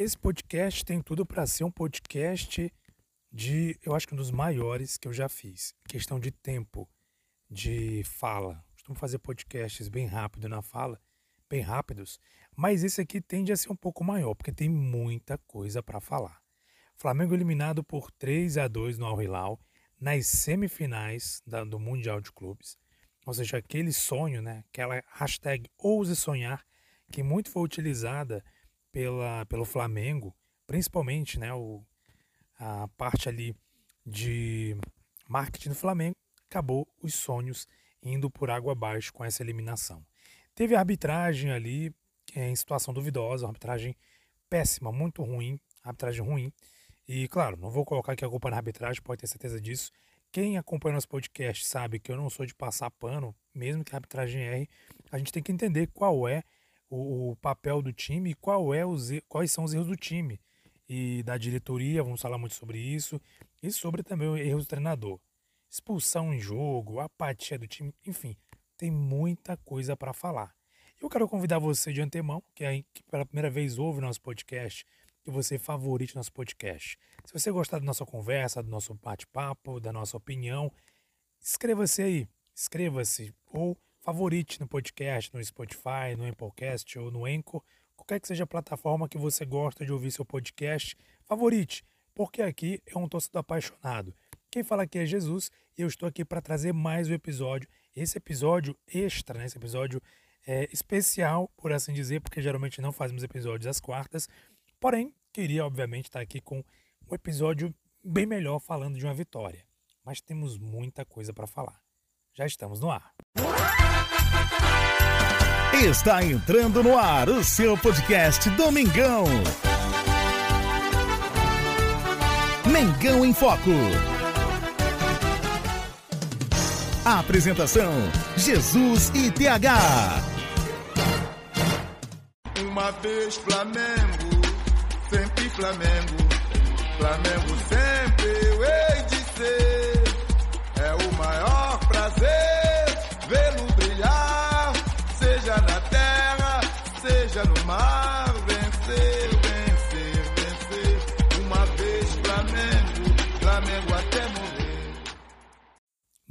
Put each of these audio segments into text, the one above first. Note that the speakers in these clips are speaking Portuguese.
Esse podcast tem tudo para ser um podcast de, eu acho que um dos maiores que eu já fiz. Questão de tempo, de fala. Costumo fazer podcasts bem rápido na fala, bem rápidos, mas esse aqui tende a ser um pouco maior, porque tem muita coisa para falar. Flamengo eliminado por 3 a 2 no Al Hilal nas semifinais da, do Mundial de Clubes. Ou seja, aquele sonho, né? aquela hashtag ouse sonhar, que muito foi utilizada pela, pelo Flamengo, principalmente né, o, a parte ali de marketing do Flamengo, acabou os sonhos indo por água abaixo com essa eliminação. Teve arbitragem ali é, em situação duvidosa, uma arbitragem péssima, muito ruim, arbitragem ruim. E claro, não vou colocar aqui a culpa na arbitragem, pode ter certeza disso. Quem acompanha nosso podcast sabe que eu não sou de passar pano, mesmo que a arbitragem erre, a gente tem que entender qual é o, o papel do time e qual é os, quais são os erros do time e da diretoria, vamos falar muito sobre isso, e sobre também o erro do treinador. Expulsão em jogo, apatia do time, enfim, tem muita coisa para falar. Eu quero convidar você de antemão, que, é, que pela primeira vez ouve nosso podcast, que você favorite nosso podcast. Se você gostar da nossa conversa, do nosso bate-papo, da nossa opinião, inscreva-se aí, inscreva-se ou favorite no podcast, no Spotify, no Applecast ou no Anchor, qualquer que seja a plataforma que você gosta de ouvir seu podcast, favorite, porque aqui é um torcedor apaixonado. Quem fala aqui é Jesus e eu estou aqui para trazer mais um episódio. Esse episódio extra, né? esse episódio é, especial, por assim dizer, porque geralmente não fazemos episódios às quartas. Porém, queria, obviamente, estar aqui com um episódio bem melhor falando de uma vitória. Mas temos muita coisa para falar. Já estamos no ar. Está entrando no ar o seu podcast Domingão. Mengão em Foco. A apresentação: Jesus e TH. Uma vez Flamengo, sempre Flamengo. Flamengo sempre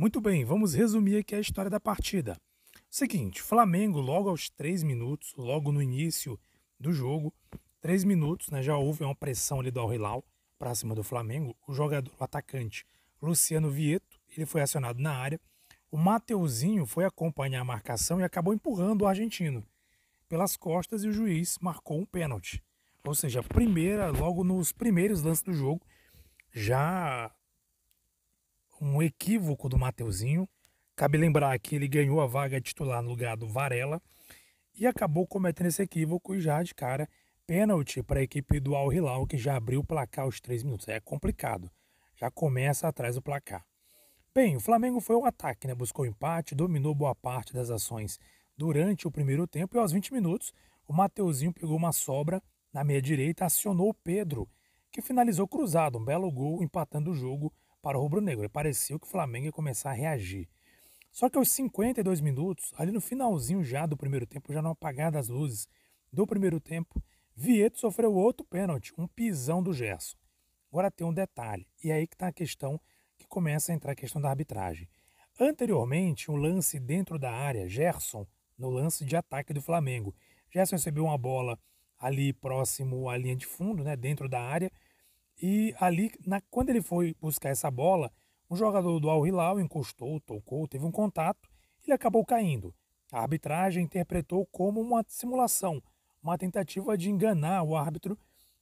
Muito bem, vamos resumir aqui a história da partida. Seguinte, Flamengo, logo aos três minutos, logo no início do jogo, três minutos, né, já houve uma pressão ali do Al Hilal para cima do Flamengo. O jogador, o atacante Luciano Vieto, ele foi acionado na área. O Mateuzinho foi acompanhar a marcação e acabou empurrando o argentino pelas costas e o juiz marcou um pênalti. Ou seja, primeira, logo nos primeiros lances do jogo, já um equívoco do Mateuzinho. Cabe lembrar que ele ganhou a vaga titular no lugar do Varela e acabou cometendo esse equívoco e já de cara pênalti para a equipe do Al Hilal que já abriu o placar aos três minutos. É complicado, já começa atrás do placar. Bem, o Flamengo foi ao ataque, né? buscou empate, dominou boa parte das ações durante o primeiro tempo e aos 20 minutos o Mateuzinho pegou uma sobra na meia direita, acionou o Pedro, que finalizou cruzado, um belo gol empatando o jogo para o rubro-negro. Pareceu que o Flamengo ia começar a reagir. Só que aos 52 minutos, ali no finalzinho já do primeiro tempo, já não apagada as luzes do primeiro tempo, Vieto sofreu outro pênalti, um pisão do Gerson. Agora tem um detalhe, e é aí que está a questão que começa a entrar a questão da arbitragem. Anteriormente, um lance dentro da área, Gerson, no lance de ataque do Flamengo. Gerson recebeu uma bola ali próximo à linha de fundo, né, dentro da área, e ali, na, quando ele foi buscar essa bola, um jogador do Al Hilal encostou, tocou, teve um contato, ele acabou caindo. A arbitragem interpretou como uma simulação, uma tentativa de enganar o árbitro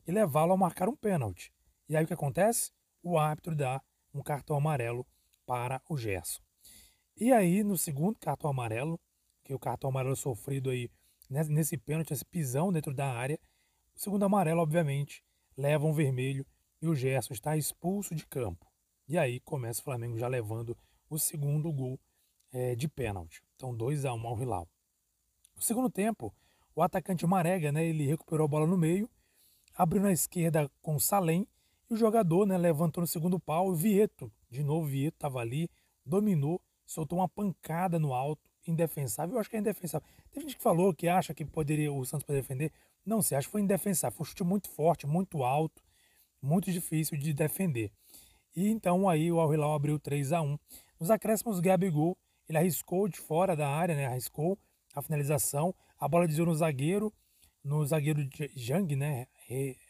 e levá-lo a marcar um pênalti. E aí o que acontece? O árbitro dá um cartão amarelo para o Gerson. E aí, no segundo cartão amarelo, que é o cartão amarelo sofrido aí nesse pênalti, esse pisão dentro da área, o segundo amarelo, obviamente, leva um vermelho e o Gerson está expulso de campo. E aí começa o Flamengo já levando o segundo gol é, de pênalti. Então 2 a 1 um ao Hilal. No segundo tempo, o atacante Marega, né, ele recuperou a bola no meio, abriu na esquerda com o Salem e o jogador né, levantou no segundo pau. O Vieto, de novo, Vieto estava ali, dominou, soltou uma pancada no alto, indefensável. Eu acho que é indefensável. Tem gente que falou que acha que poderia o Santos poderia defender. Não sei, acho que foi indefensável. Foi um chute muito forte, muito alto, muito difícil de defender. E então aí o Al Hilal abriu 3 a 1 Nos acréscimos, Gabigol, ele arriscou de fora da área, né? Arriscou a finalização. A bola desviou no zagueiro, no zagueiro Jang, né?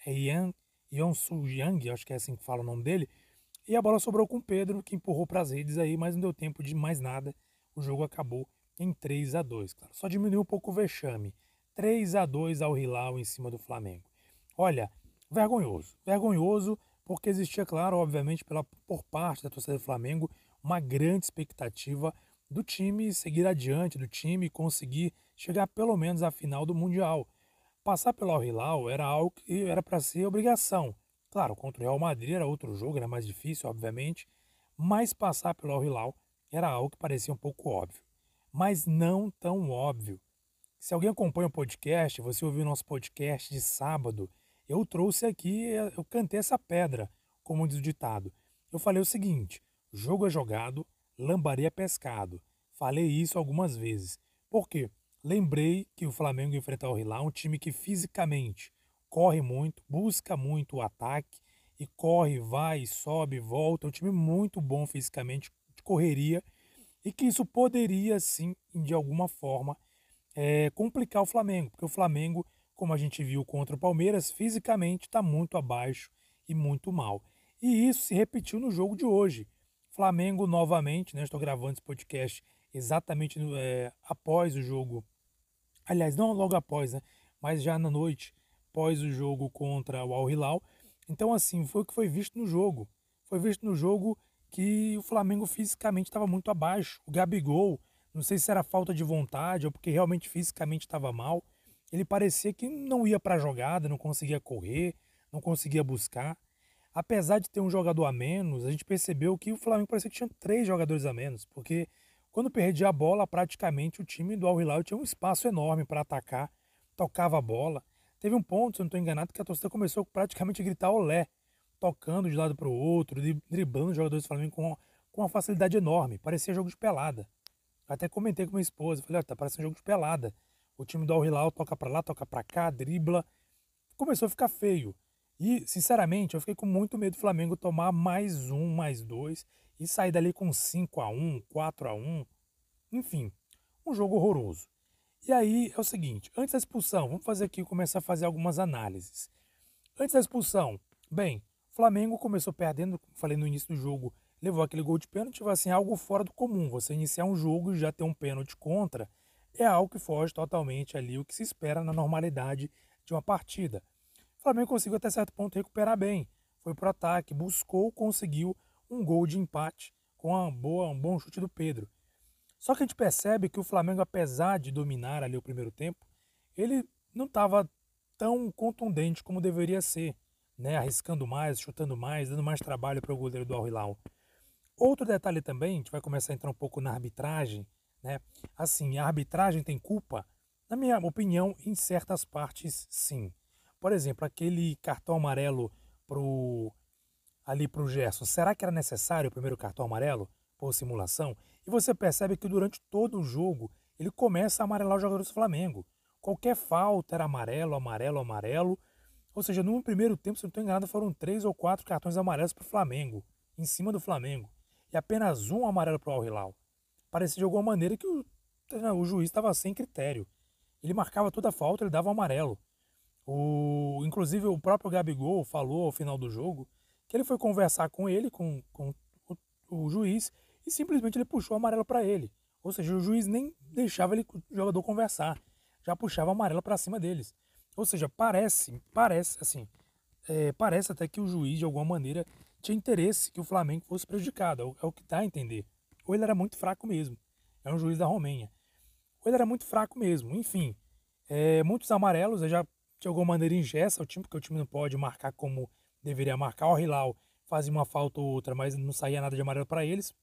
Heian Yonsu Yang, acho que é assim que fala o nome dele. E a bola sobrou com o Pedro, que empurrou para as redes aí, mas não deu tempo de mais nada. O jogo acabou em 3 a 2 claro. Só diminuiu um pouco o vexame. 3 a 2 ao Hilal em cima do Flamengo. Olha, vergonhoso. Vergonhoso porque existia, claro, obviamente, pela, por parte da torcida do Flamengo, uma grande expectativa do time seguir adiante, do time conseguir chegar pelo menos à final do Mundial. Passar pelo Al Hilal era algo que era para ser obrigação. Claro, contra o Real Madrid era outro jogo, era mais difícil, obviamente, mas passar pelo Al Hilal era algo que parecia um pouco óbvio. Mas não tão óbvio. Se alguém acompanha o podcast, você ouviu o nosso podcast de sábado, eu trouxe aqui, eu cantei essa pedra, como diz o ditado. Eu falei o seguinte: jogo é jogado, lambaria é pescado. Falei isso algumas vezes. Por quê? Lembrei que o Flamengo enfrentar o Hilal, um time que fisicamente corre muito, busca muito o ataque e corre, vai, sobe, volta. É um time muito bom fisicamente, de correria e que isso poderia sim, de alguma forma, é, complicar o Flamengo, porque o Flamengo, como a gente viu contra o Palmeiras, fisicamente está muito abaixo e muito mal. E isso se repetiu no jogo de hoje. Flamengo novamente, né, estou gravando esse podcast exatamente é, após o jogo. Aliás, não logo após, né, mas já na noite, após o jogo contra o Al Hilal. Então, assim, foi o que foi visto no jogo. Foi visto no jogo que o Flamengo fisicamente estava muito abaixo. O Gabigol, não sei se era falta de vontade ou porque realmente fisicamente estava mal. Ele parecia que não ia para a jogada, não conseguia correr, não conseguia buscar. Apesar de ter um jogador a menos, a gente percebeu que o Flamengo parecia que tinha três jogadores a menos, porque quando perdia a bola, praticamente o time do Al Hilal tinha um espaço enorme para atacar, tocava a bola. Teve um ponto, se eu não estou enganado, que a torcida começou praticamente a gritar olé, tocando de lado para o outro, driblando os jogadores do Flamengo com, com uma facilidade enorme. Parecia jogo de pelada. Até comentei com minha esposa, falei, tá parecendo jogo de pelada. O time do Al Hilal toca para lá, toca para cá, dribla. Começou a ficar feio. E, sinceramente, eu fiquei com muito medo do Flamengo tomar mais um, mais dois e sair dali com 5 a 1 4 a 1 Enfim, um jogo horroroso. E aí é o seguinte, antes da expulsão, vamos fazer aqui, começar a fazer algumas análises. Antes da expulsão, bem, Flamengo começou perdendo, falei no início do jogo, levou aquele gol de pênalti, vai assim, algo fora do comum. Você iniciar um jogo e já ter um pênalti contra é algo que foge totalmente ali o que se espera na normalidade de uma partida. O Flamengo conseguiu até certo ponto recuperar bem. Foi para o ataque, buscou, conseguiu um gol de empate com uma boa, um bom chute do Pedro. Só que a gente percebe que o Flamengo, apesar de dominar ali o primeiro tempo, ele não estava tão contundente como deveria ser né, arriscando mais, chutando mais, dando mais trabalho para o goleiro do Al Hilal. Outro detalhe também, a gente vai começar a entrar um pouco na arbitragem, né? Assim, a arbitragem tem culpa? Na minha opinião, em certas partes, sim. Por exemplo, aquele cartão amarelo pro ali pro Gerson, será que era necessário o primeiro cartão amarelo por simulação? E você percebe que durante todo o jogo ele começa a amarelar os jogadores do Flamengo. Qualquer falta era amarelo, amarelo, amarelo. Ou seja, no primeiro tempo, se não estou enganado, foram três ou quatro cartões amarelos para o Flamengo, em cima do Flamengo. E apenas um amarelo para o Al Hilal. Parecia de alguma maneira que o, o juiz estava sem critério. Ele marcava toda a falta, ele dava o amarelo. O, inclusive, o próprio Gabigol falou ao final do jogo que ele foi conversar com ele, com, com o, o juiz, e simplesmente ele puxou o amarelo para ele. Ou seja, o juiz nem deixava ele, o jogador conversar, já puxava o amarelo para cima deles. Ou seja, parece, parece assim, é, parece até que o juiz, de alguma maneira, tinha interesse que o Flamengo fosse prejudicado. É o, é o que dá a entender. Ou ele era muito fraco mesmo. É um juiz da Romênia. Ou ele era muito fraco mesmo. Enfim, é, muitos amarelos já de alguma maneira ingessa o time, porque o time não pode marcar como deveria marcar. O Hilal fazia uma falta ou outra, mas não saía nada de amarelo para eles.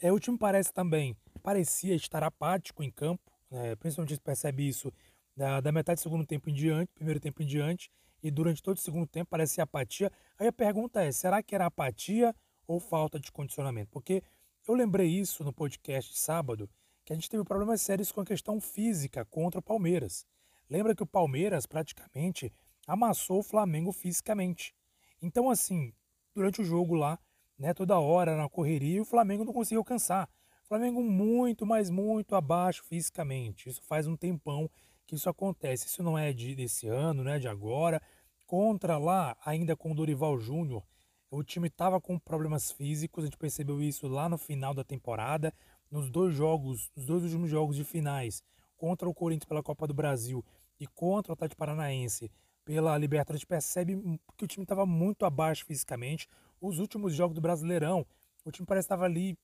É, o time parece também, parecia estar apático em campo, né, principalmente se percebe isso da, da metade do segundo tempo em diante, primeiro tempo em diante, e durante todo o segundo tempo parece apatia. Aí a pergunta é: será que era apatia ou falta de condicionamento? Porque eu lembrei isso no podcast de sábado, que a gente teve problemas sérios com a questão física contra o Palmeiras. Lembra que o Palmeiras praticamente amassou o Flamengo fisicamente. Então, assim, durante o jogo lá, né, toda hora na correria, o Flamengo não conseguiu alcançar. O Flamengo muito, mas muito abaixo fisicamente. Isso faz um tempão que isso acontece. Isso não é de, desse ano, né, de agora. Contra lá, ainda com o Dorival Júnior, o time estava com problemas físicos, a gente percebeu isso lá no final da temporada, nos dois jogos, nos dois últimos jogos de finais, contra o Corinthians pela Copa do Brasil e contra o Atlético Paranaense pela Libertadores, a gente percebe que o time estava muito abaixo fisicamente. Os últimos jogos do Brasileirão, o time parece estava ali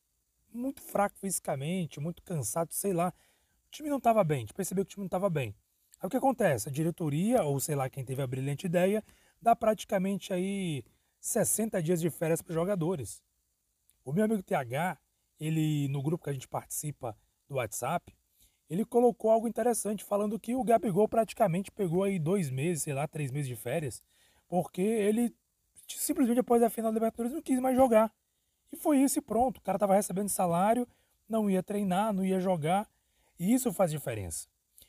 muito fraco fisicamente, muito cansado, sei lá. O time não estava bem, a gente percebeu que o time não estava bem. Aí o que acontece? A diretoria, ou sei lá quem teve a brilhante ideia, dá praticamente aí 60 dias de férias para os jogadores. O meu amigo TH, ele no grupo que a gente participa do WhatsApp, ele colocou algo interessante, falando que o Gabigol praticamente pegou aí dois meses, sei lá, três meses de férias, porque ele simplesmente após a final da Libertadores não quis mais jogar. E foi isso e pronto. O cara estava recebendo salário, não ia treinar, não ia jogar, e isso faz diferença.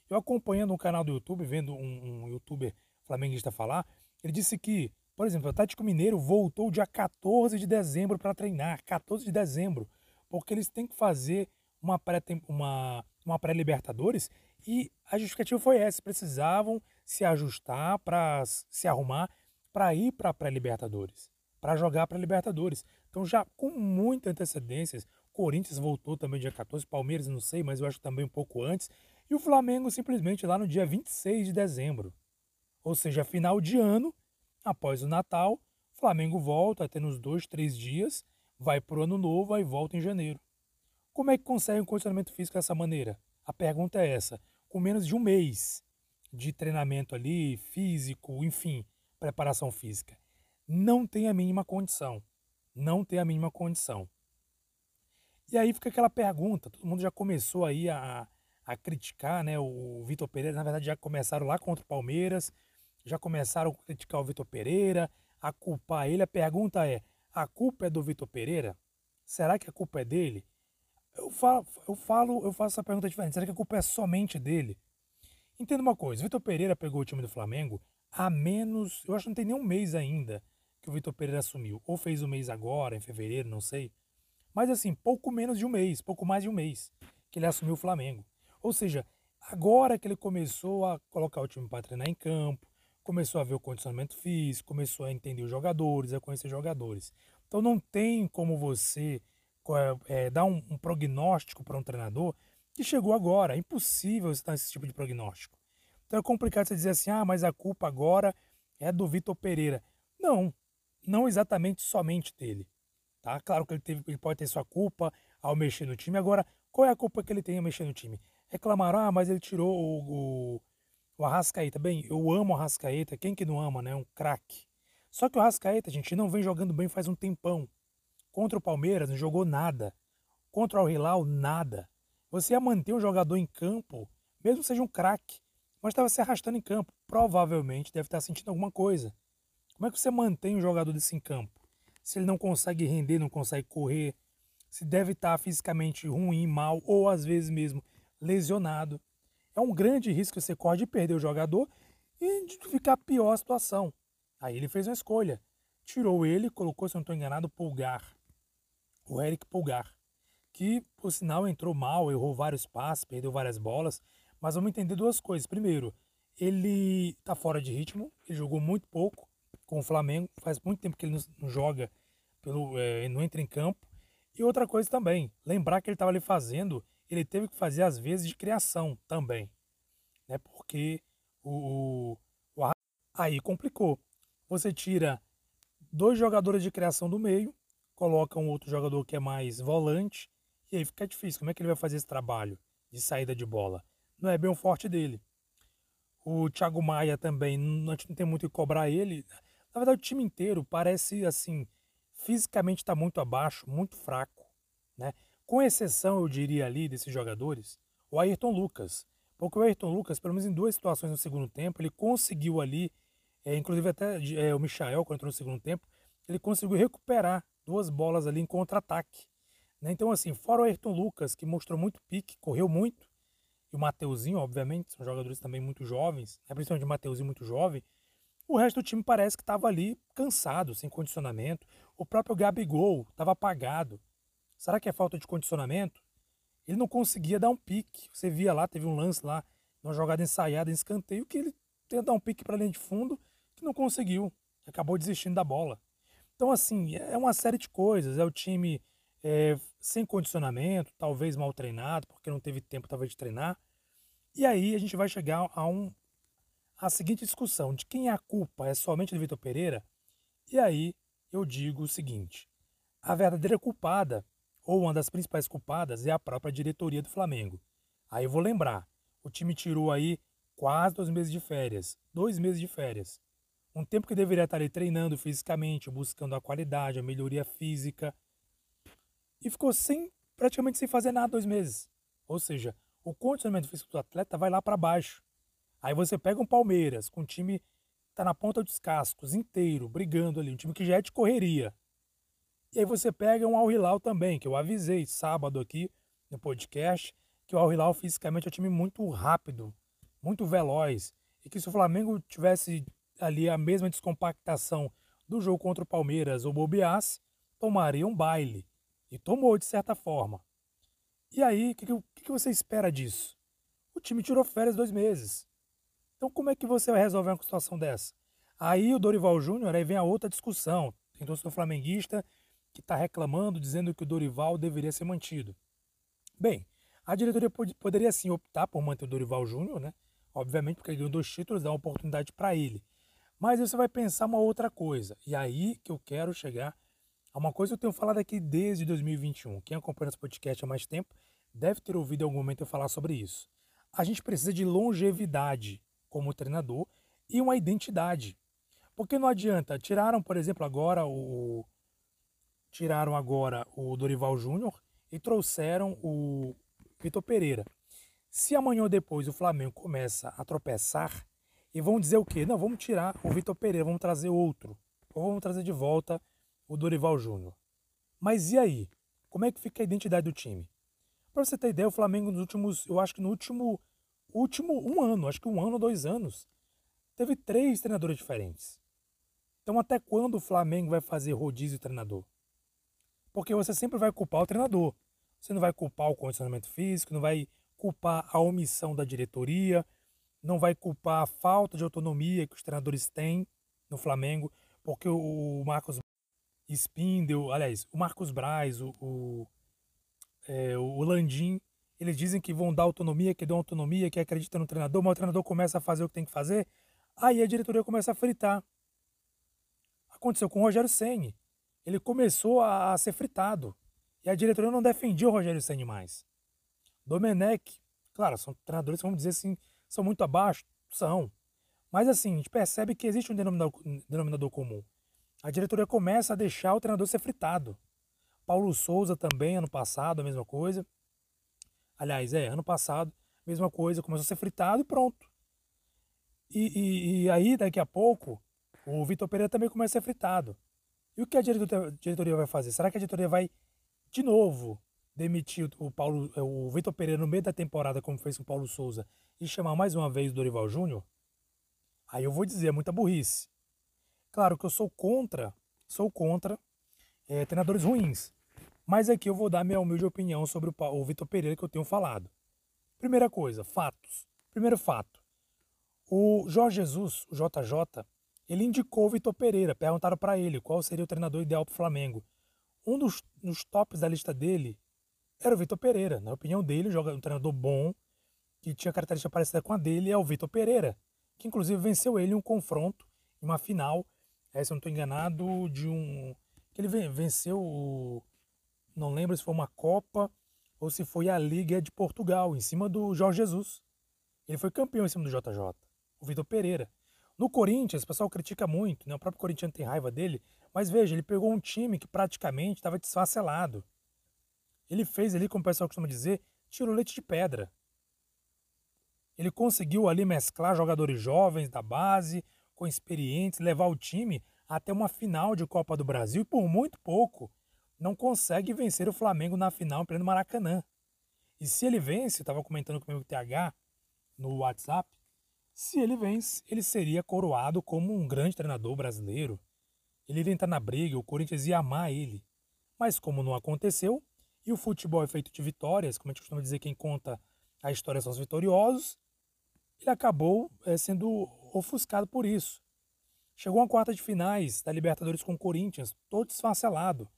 Eu acompanhando um canal do YouTube, vendo um, um youtuber flamenguista falar, ele disse que por exemplo, o Atlético Mineiro voltou dia 14 de dezembro para treinar, 14 de dezembro, porque eles têm que fazer uma pré-uma, uma pré-Libertadores e a justificativa foi essa, precisavam se ajustar para se arrumar para ir para a pré-Libertadores, para jogar para Libertadores. Então já com muita antecedência, Corinthians voltou também dia 14, Palmeiras não sei, mas eu acho também um pouco antes, e o Flamengo simplesmente lá no dia 26 de dezembro. Ou seja, final de ano Após o Natal, o Flamengo volta, até nos dois, três dias, vai para o Ano Novo e volta em janeiro. Como é que consegue um condicionamento físico dessa maneira? A pergunta é essa. Com menos de um mês de treinamento ali, físico, enfim, preparação física. Não tem a mínima condição. Não tem a mínima condição. E aí fica aquela pergunta, todo mundo já começou aí a, a criticar, né? O Vitor Pereira, na verdade, já começaram lá contra o Palmeiras, já começaram a criticar o Vitor Pereira, a culpar ele. A pergunta é: a culpa é do Vitor Pereira? Será que a culpa é dele? Eu falo, eu falo, eu faço essa pergunta diferente. Será que a culpa é somente dele? Entenda uma coisa: Vitor Pereira pegou o time do Flamengo há menos, eu acho que não tem nem um mês ainda que o Vitor Pereira assumiu. Ou fez o um mês agora, em fevereiro, não sei. Mas assim, pouco menos de um mês, pouco mais de um mês que ele assumiu o Flamengo. Ou seja, agora que ele começou a colocar o time para treinar em campo, começou a ver o condicionamento físico, começou a entender os jogadores, a conhecer jogadores. Então não tem como você é, dar um, um prognóstico para um treinador que chegou agora. É impossível você dar esse tipo de prognóstico. Então é complicado você dizer assim, ah, mas a culpa agora é do Vitor Pereira. Não, não exatamente somente dele. Tá? Claro que ele, teve, ele pode ter sua culpa ao mexer no time. Agora, qual é a culpa que ele tem ao mexer no time? Reclamaram, ah, mas ele tirou o, o o Arrascaeta, bem, eu amo o Arrascaeta, quem que não ama, né? Um craque. Só que o Arrascaeta, gente, não vem jogando bem faz um tempão. Contra o Palmeiras não jogou nada. Contra o Hilal, nada. Você ia manter um jogador em campo, mesmo que seja um craque, mas estava se arrastando em campo. Provavelmente deve estar sentindo alguma coisa. Como é que você mantém um jogador desse em campo? Se ele não consegue render, não consegue correr, se deve estar fisicamente ruim, mal, ou às vezes mesmo lesionado é um grande risco que você corre de perder o jogador e de ficar pior a situação. Aí ele fez uma escolha. Tirou ele, colocou, se não estou enganado, Pulgar. O Eric Pulgar. Que, por sinal, entrou mal, errou vários passes, perdeu várias bolas. Mas vamos entender duas coisas. Primeiro, ele está fora de ritmo, ele jogou muito pouco com o Flamengo. Faz muito tempo que ele não joga, pelo, é, não entra em campo. E outra coisa também, lembrar que ele estava ali fazendo ele teve que fazer às vezes de criação também, né? Porque o, o, o aí complicou. Você tira dois jogadores de criação do meio, coloca um outro jogador que é mais volante e aí fica difícil. Como é que ele vai fazer esse trabalho de saída de bola? Não é bem o forte dele. O Thiago Maia também, a gente não tem muito que cobrar ele. Na verdade, o time inteiro parece assim, fisicamente está muito abaixo, muito fraco, né? Com exceção, eu diria ali, desses jogadores, o Ayrton Lucas. Porque o Ayrton Lucas, pelo menos em duas situações no segundo tempo, ele conseguiu ali, é, inclusive até é, o Michael, quando entrou no segundo tempo, ele conseguiu recuperar duas bolas ali em contra-ataque. Né? Então, assim, fora o Ayrton Lucas, que mostrou muito pique, correu muito, e o Mateuzinho, obviamente, são jogadores também muito jovens, né? principalmente o Mateuzinho muito jovem, o resto do time parece que estava ali cansado, sem condicionamento. O próprio Gabigol estava apagado. Será que é falta de condicionamento? Ele não conseguia dar um pique. Você via lá, teve um lance lá, uma jogada ensaiada em escanteio, que ele tentou dar um pique para linha de fundo, que não conseguiu. Acabou desistindo da bola. Então, assim, é uma série de coisas. É o time é, sem condicionamento, talvez mal treinado, porque não teve tempo talvez de treinar. E aí a gente vai chegar a, um, a seguinte discussão de quem é a culpa é somente do Vitor Pereira. E aí eu digo o seguinte: a verdadeira culpada, ou uma das principais culpadas, é a própria diretoria do Flamengo. Aí eu vou lembrar, o time tirou aí quase dois meses de férias, dois meses de férias. Um tempo que deveria estar ali treinando fisicamente, buscando a qualidade, a melhoria física, e ficou sem praticamente sem fazer nada dois meses. Ou seja, o condicionamento físico do atleta vai lá para baixo. Aí você pega um Palmeiras com um time que tá na ponta dos cascos, inteiro, brigando ali, um time que já é de correria. E aí você pega um Al Hilal também, que eu avisei sábado aqui no podcast, que o Al Hilal fisicamente é um time muito rápido, muito veloz, e que se o Flamengo tivesse ali a mesma descompactação do jogo contra o Palmeiras ou bobeasse, tomaria um baile. E tomou, de certa forma. E aí, o que, que, que, você espera disso? O time tirou férias dois meses. Então, como é que você vai resolver uma situação dessa? Aí o Dorival Júnior, aí vem a outra discussão. Tem torcedor flamenguista que está reclamando, dizendo que o Dorival deveria ser mantido. Bem, a diretoria pod poderia sim optar por manter o Dorival Júnior, né? Obviamente, porque ele ganhou dois títulos, dá uma oportunidade para ele. Mas você vai pensar uma outra coisa. E aí que eu quero chegar uma coisa que eu tenho falado aqui desde 2021. Quem acompanha esse podcast há mais tempo deve ter ouvido em algum momento eu falar sobre isso. A gente precisa de longevidade como treinador e uma identidade. Porque não adianta. Tiraram, por exemplo, agora o. Tiraram agora o Dorival Júnior e trouxeram o Vitor Pereira. Se amanhã ou depois o Flamengo começa a tropeçar, e vão dizer o quê? Não, vamos tirar o Vitor Pereira, vamos trazer outro. Ou vamos trazer de volta o Dorival Júnior. Mas e aí? Como é que fica a identidade do time? Para você ter ideia, o Flamengo nos últimos, eu acho que no último, último um ano, acho que um ano dois anos, teve três treinadores diferentes. Então até quando o Flamengo vai fazer rodízio treinador? Porque você sempre vai culpar o treinador. Você não vai culpar o condicionamento físico, não vai culpar a omissão da diretoria, não vai culpar a falta de autonomia que os treinadores têm no Flamengo, porque o Marcos Spindle, aliás, o Marcos Braz, o, o, é, o Landim, eles dizem que vão dar autonomia, que dão autonomia, que acreditam no treinador, mas o treinador começa a fazer o que tem que fazer, aí a diretoria começa a fritar. Aconteceu com o Rogério Senni. Ele começou a, a ser fritado. E a diretoria não defendia o Rogério Senni mais. Domenech, claro, são treinadores, vamos dizer assim, são muito abaixo? São. Mas assim, a gente percebe que existe um denominador, denominador comum a diretoria começa a deixar o treinador ser fritado. Paulo Souza também, ano passado, a mesma coisa. Aliás, é, ano passado, mesma coisa, começou a ser fritado e pronto. E, e, e aí, daqui a pouco, o Vitor Pereira também começa a ser fritado. E o que a diretoria, vai fazer? Será que a diretoria vai, de novo, demitir o, Paulo, o Vitor Pereira no meio da temporada, como fez com o Paulo Souza, e chamar mais uma vez o Dorival Júnior? Aí eu vou dizer, é muita burrice. Claro que eu sou contra, sou contra é, treinadores ruins. Mas aqui eu vou dar minha humilde opinião sobre o, o Vitor Pereira que eu tenho falado. Primeira coisa, fatos. Primeiro fato. O Jorge Jesus, o JJ, ele indicou o Vitor Pereira. Perguntaram para ele qual seria o treinador ideal para o Flamengo. Um dos, dos tops da lista dele era o Vitor Pereira. Na opinião dele, um treinador bom, que tinha característica parecida com a dele, é o Vitor Pereira, que inclusive venceu ele em um confronto, em uma final, é, se eu não estou enganado, de um. que ele venceu, não lembro se foi uma Copa ou se foi a Liga de Portugal, em cima do Jorge Jesus. Ele foi campeão em cima do JJ, o Vitor Pereira. No Corinthians, o pessoal critica muito, né? o próprio Corinthians tem raiva dele, mas veja, ele pegou um time que praticamente estava desfacelado. Ele fez ali, como o pessoal costuma dizer, tirou leite de pedra. Ele conseguiu ali mesclar jogadores jovens da base, com experientes, levar o time até uma final de Copa do Brasil e por muito pouco não consegue vencer o Flamengo na final pleno Maracanã. E se ele vence, estava comentando com o TH no WhatsApp, se ele vence, ele seria coroado como um grande treinador brasileiro. Ele iria entrar na briga, o Corinthians ia amar ele. Mas como não aconteceu, e o futebol é feito de vitórias, como a gente costuma dizer, quem conta a história são os vitoriosos, ele acabou é, sendo ofuscado por isso. Chegou a quarta de finais da Libertadores com o Corinthians, todo desfacelado.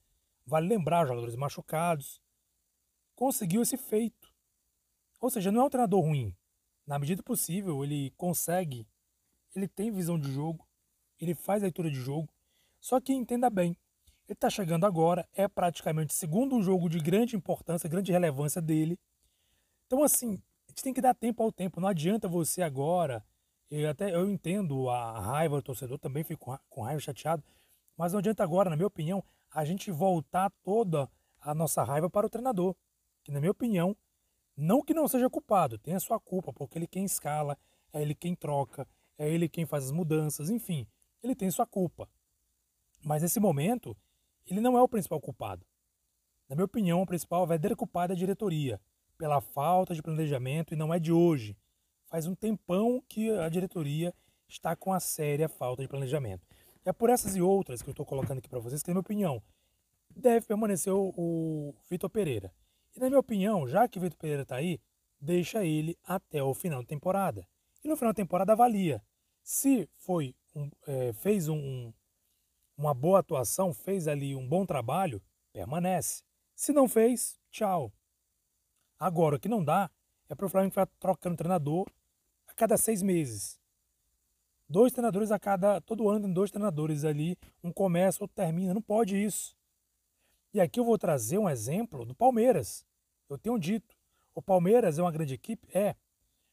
Vale lembrar, jogadores machucados. Conseguiu esse feito. Ou seja, não é um treinador ruim. Na medida possível, ele consegue, ele tem visão de jogo, ele faz leitura de jogo. Só que entenda bem, ele está chegando agora, é praticamente segundo jogo de grande importância, grande relevância dele. Então, assim, a gente tem que dar tempo ao tempo. Não adianta você agora. Eu até eu entendo a raiva do torcedor, também fico com raiva, chateado. Mas não adianta agora, na minha opinião, a gente voltar toda a nossa raiva para o treinador. Que, na minha opinião, não que não seja culpado, tem a sua culpa, porque ele quem escala, é ele quem troca, é ele quem faz as mudanças, enfim, ele tem sua culpa. Mas nesse momento, ele não é o principal culpado. Na minha opinião, o principal verdadeiro culpado é a diretoria, pela falta de planejamento, e não é de hoje. Faz um tempão que a diretoria está com a séria falta de planejamento. É por essas e outras que eu estou colocando aqui para vocês que, na minha opinião, deve permanecer o, o Vitor Pereira. E na minha opinião, já que o Vitor Pereira está aí, deixa ele até o final da temporada. E no final da temporada avalia. Se foi um, é, fez um, uma boa atuação, fez ali um bom trabalho, permanece. Se não fez, tchau. Agora, o que não dá é para o Flamengo ficar trocando treinador a cada seis meses. Dois treinadores a cada. Todo ano tem dois treinadores ali. Um começa, outro termina. Não pode isso. E aqui eu vou trazer um exemplo do Palmeiras. Eu tenho dito. O Palmeiras é uma grande equipe? É.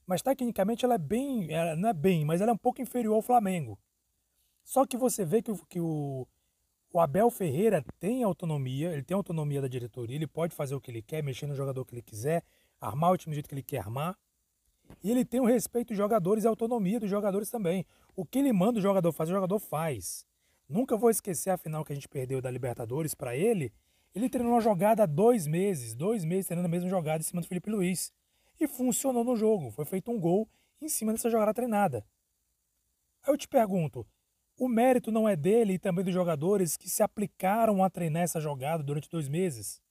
Mas tecnicamente ela é bem. Ela não é bem, mas ela é um pouco inferior ao Flamengo. Só que você vê que, que o, o Abel Ferreira tem autonomia, ele tem autonomia da diretoria, ele pode fazer o que ele quer, mexer no jogador que ele quiser, armar o time do jeito que ele quer armar. E ele tem o respeito dos jogadores e a autonomia dos jogadores também. O que ele manda o jogador fazer, o jogador faz. Nunca vou esquecer a final que a gente perdeu da Libertadores para ele. Ele treinou uma jogada há dois meses, dois meses treinando a mesma jogada em cima do Felipe Luiz. E funcionou no jogo. Foi feito um gol em cima dessa jogada treinada. Aí eu te pergunto, o mérito não é dele e também dos jogadores que se aplicaram a treinar essa jogada durante dois meses.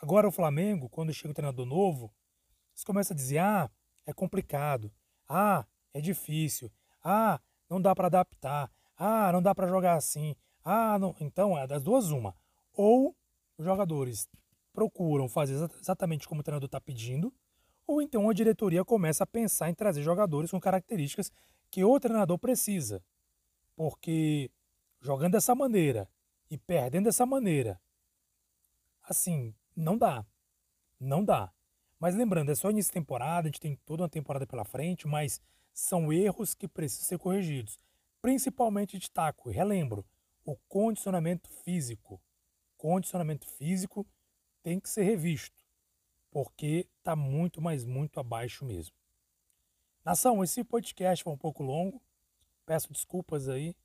Agora o Flamengo, quando chega o treinador novo, eles começam a dizer: ah, é complicado, ah, é difícil, ah, não dá para adaptar, ah, não dá para jogar assim, ah, não. Então é das duas uma. Ou os jogadores procuram fazer exatamente como o treinador está pedindo, ou então a diretoria começa a pensar em trazer jogadores com características que o treinador precisa. Porque jogando dessa maneira e perdendo dessa maneira, assim, não dá. Não dá. Mas lembrando, é só início de temporada, a gente tem toda uma temporada pela frente, mas são erros que precisam ser corrigidos. Principalmente destaco, relembro, o condicionamento físico. Condicionamento físico tem que ser revisto, porque está muito, mas muito abaixo mesmo. Nação, esse podcast foi um pouco longo, Peço desculpas aí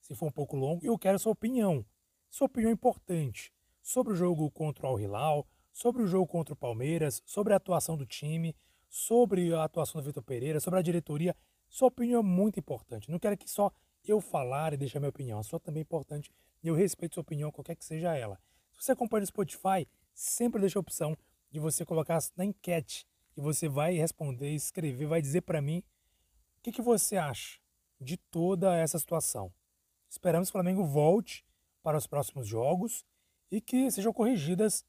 se for um pouco longo. Eu quero sua opinião. Sua opinião importante sobre o jogo contra o Al Hilal, sobre o jogo contra o Palmeiras, sobre a atuação do time, sobre a atuação do Vitor Pereira, sobre a diretoria. Sua opinião é muito importante. Não quero que só eu falar e deixar minha opinião. A sua também é importante e eu respeito sua opinião, qualquer que seja ela. Se você acompanha o Spotify, sempre deixa a opção de você colocar na enquete e você vai responder, escrever, vai dizer para mim o que, que você acha de toda essa situação. Esperamos que o Flamengo volte para os próximos jogos e que sejam corrigidas,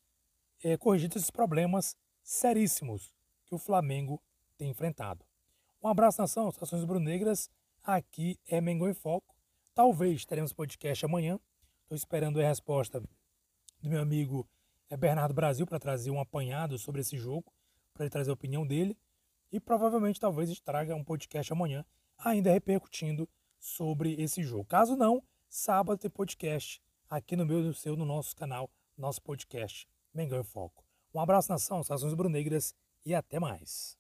é, corrigidos esses problemas seríssimos que o Flamengo tem enfrentado. Um abraço, nação, Estações Brunegras, aqui é Mengão em Foco. Talvez teremos podcast amanhã. Estou esperando a resposta do meu amigo é, Bernardo Brasil para trazer um apanhado sobre esse jogo, para ele trazer a opinião dele. E provavelmente, talvez, traga um podcast amanhã ainda repercutindo sobre esse jogo. Caso não, sábado tem podcast aqui no meu e no seu, no nosso canal, nosso podcast Mengão em Foco. Um abraço, nação, Estações Brunegras e até mais.